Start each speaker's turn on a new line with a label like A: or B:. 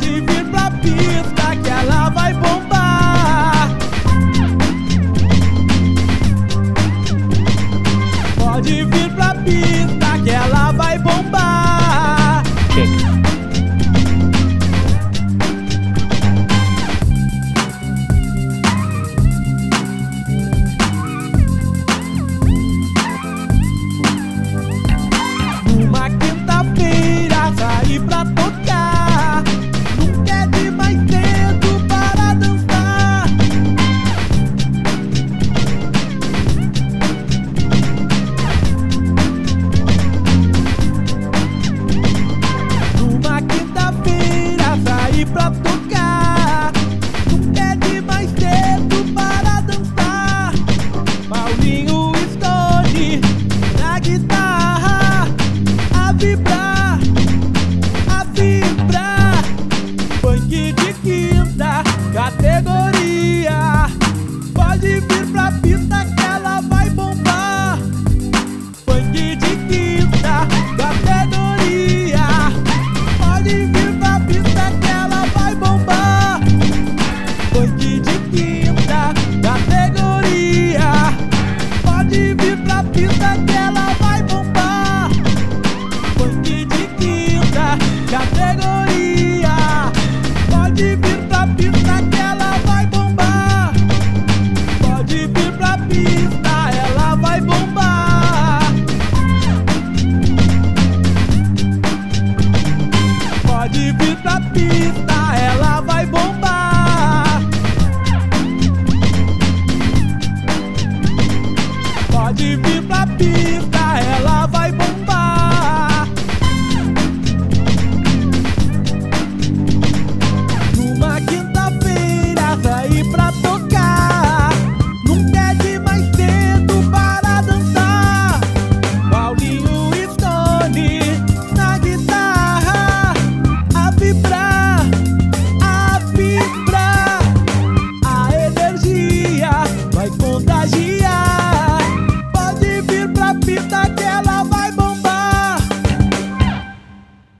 A: pode vir pra pista que ela vai bombar. Pode vir pra pista. Pra pista.